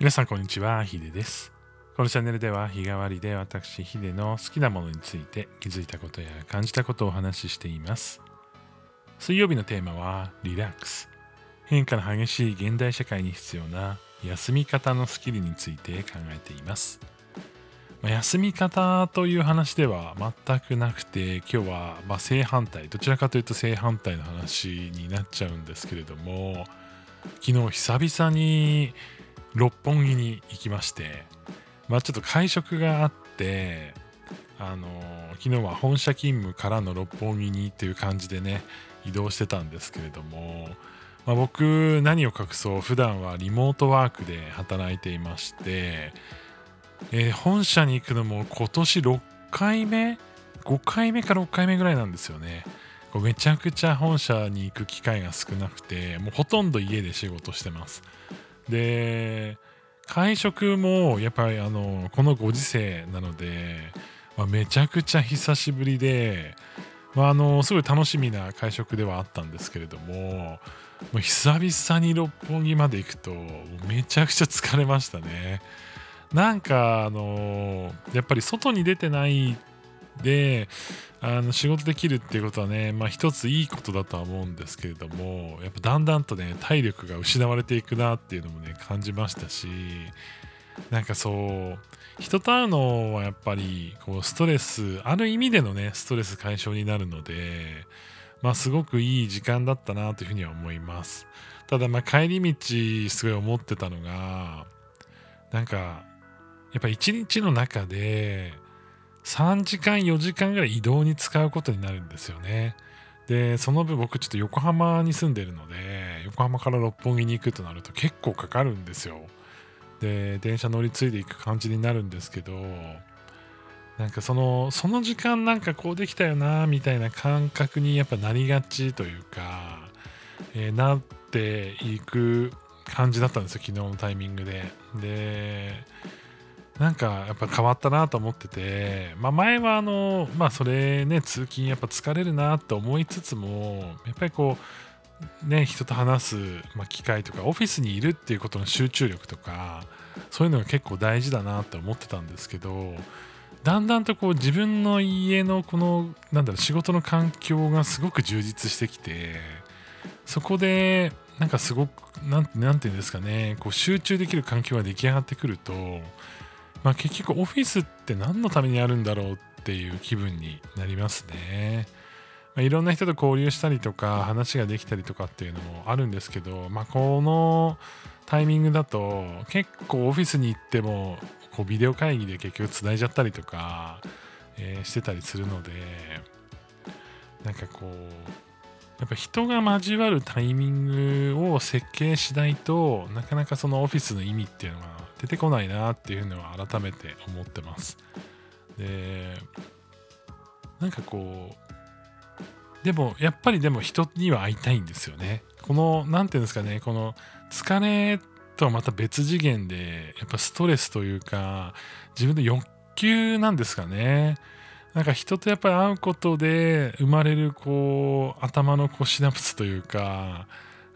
皆さんこんにちは、ヒデです。このチャンネルでは日替わりで私ヒデの好きなものについて気づいたことや感じたことをお話ししています。水曜日のテーマはリラックス。変化の激しい現代社会に必要な休み方のスキルについて考えています。ま休み方という話では全くなくて今日はま正反対どちらかというと正反対の話になっちゃうんですけれども昨日久々に六本木に行きましてまあちょっと会食があってあの昨日は本社勤務からの六本木にっていう感じでね移動してたんですけれども、まあ、僕何を隠そう普段はリモートワークで働いていましてえー本社に行くのも今年6回目5回目か6回目ぐらいなんですよね。めちゃくちゃ本社に行く機会が少なくてもうほとんど家で仕事してます。で会食もやっぱりあのこのご時世なので、まあめちゃくちゃ久しぶりで、まあ、あのすごい楽しみな会食ではあったんですけれどももう久々に六本木まで行くとめちゃくちゃ疲れましたね。なんかあのやっぱり外に出てないであの仕事できるっていうことはね、まあ、一ついいことだとは思うんですけれどもやっぱだんだんとね体力が失われていくなっていうのもね感じましたしなんかそう人と会うのはやっぱりこうストレスある意味でのねストレス解消になるのでまあすごくいい時間だったなというふうには思います。ただまあ帰り道すごい思ってたのがなんかやっぱ一日の中で3時間4時間ぐらい移動に使うことになるんですよね。でその分僕ちょっと横浜に住んでるので横浜から六本木に行くとなると結構かかるんですよ。で電車乗り継いでいく感じになるんですけどなんかそのその時間なんかこうできたよなみたいな感覚にやっぱなりがちというか、えーなっていく感じだったんですよ昨日のタイミングで。でなんかやっぱ変わったなと思ってて、まあ、前はあのまあそれね通勤やっぱ疲れるなって思いつつもやっぱりこうね人と話す、機会とかオフィスにいるっていうことの集中力とかそういうのが結構大事だなって思ってたんですけどだんだんとこう自分の家のこのなんだろう仕事の環境がすごく充実してきてそこでなんかすごくなんなんていうんですかねこう集中できる環境が出来上がってくるとまあ、結局オフィスって何のためにあるんだろうっていう気分になりますね。まあ、いろんな人と交流したりとか話ができたりとかっていうのもあるんですけど、まあ、このタイミングだと結構オフィスに行ってもこうビデオ会議で結局つないじゃったりとか、えーしてたりするのでなんかこうやっぱ人が交わるタイミングを設計しないとなかなかそのオフィスの意味っていうのが出てこないなっていうのは改めて思ってます。でなんかこうでもやっぱりでも人には会いたいんですよね。この何ていうんですかねこの疲れとはまた別次元でやっぱストレスというか自分の欲求なんですかね。なんか人とやっぱり会うことで生まれるこう頭のこうシナプスというか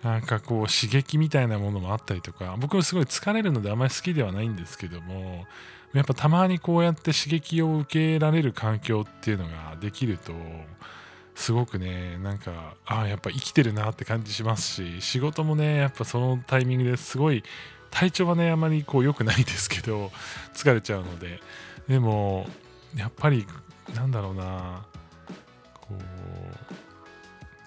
なんかこう刺激みたいなものもあったりとか僕もすごい疲れるのであまり好きではないんですけどもやっぱたまにこうやって刺激を受けられる環境っていうのができるとすごくねなんかああやっぱ生きてるなって感じしますし仕事もねやっぱそのタイミングですごい体調はねあまりこう良くないですけど疲れちゃうので。でもやっぱりなんだろうな。こう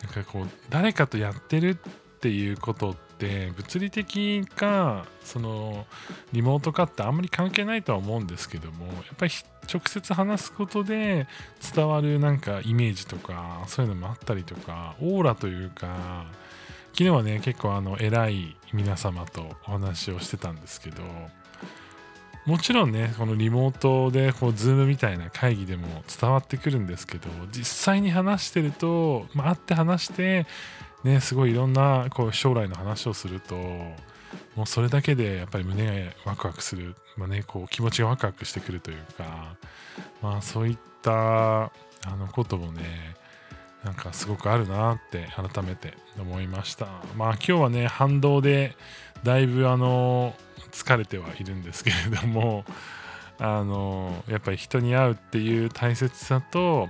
なんかこう誰かとやってるっていうことって物理的かそのリモートかってあんまり関係ないとは思うんですけどもやっぱり直接話すことで伝わるなんかイメージとかそういうのもあったりとかオーラというか昨日はね結構あの偉い皆様とお話をしてたんですけどもちろんねこのリモートでこうズームみたいな会議でも伝わってくるんですけど実際に話してると、まあ、会って話してねすごいいろんなこう将来の話をするともうそれだけでやっぱり胸がワクワクする、まあね、こう気持ちがワクワクしてくるというか、まあ、そういったあのこともねなんかすごくあるなって改めて思いました。まあ今日はね反動でだいぶあの疲れてはいるんですけれども あのやっぱり人に会うっていう大切さと、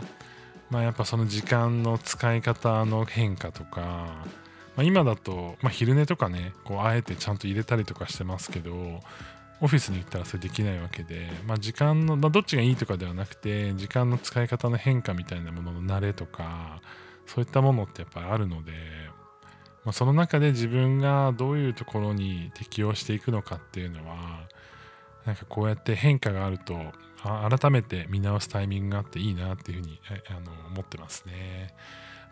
まあ、やっぱその時間の使い方の変化とか、ま、今だと、まあ、昼寝とかねこうあえてちゃんと入れたりとかしてますけどオフィスに行ったらそれできないわけで、まあ、時間の、まあ、どっちがいいとかではなくて時間の使い方の変化みたいなものの慣れとかそういったものってやっぱりあるので、まあ、その中で自分がどういうところに適応していくのかっていうのはなんかこうやって変化があると改めて見直すタイミングがあっていいなっていうふうにあの思ってますね。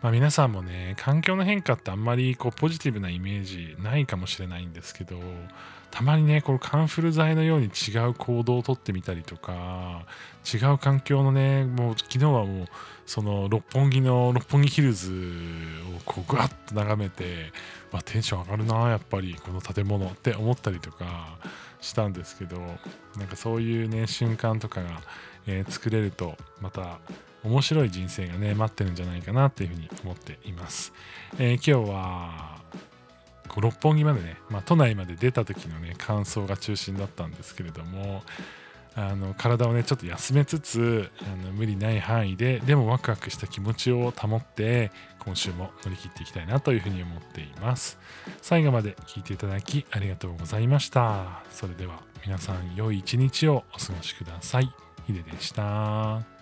まあ、皆さんもね環境の変化ってあんまりこうポジティブなイメージないかもしれないんですけどたまにねこのカンフル剤のように違う行動をとってみたりとか違う環境のねもう昨日はもうその六本木の六本木ヒルズをこうぐわっと眺めてわテンション上がるなやっぱりこの建物って思ったりとかしたんですけどなんかそういうね瞬間とかが、えー、作れるとまた面白い人生がね待ってるんじゃないかなっていうふうに思っています、えー、今日は六本木までね、まあ、都内まで出た時のね感想が中心だったんですけれどもあの体をねちょっと休めつつあの無理ない範囲ででもワクワクした気持ちを保って今週も乗り切っていきたいなというふうに思っています。最後まで聞いていただきありがとうございました。それでは皆さん良い一日をお過ごしください。ヒデでした。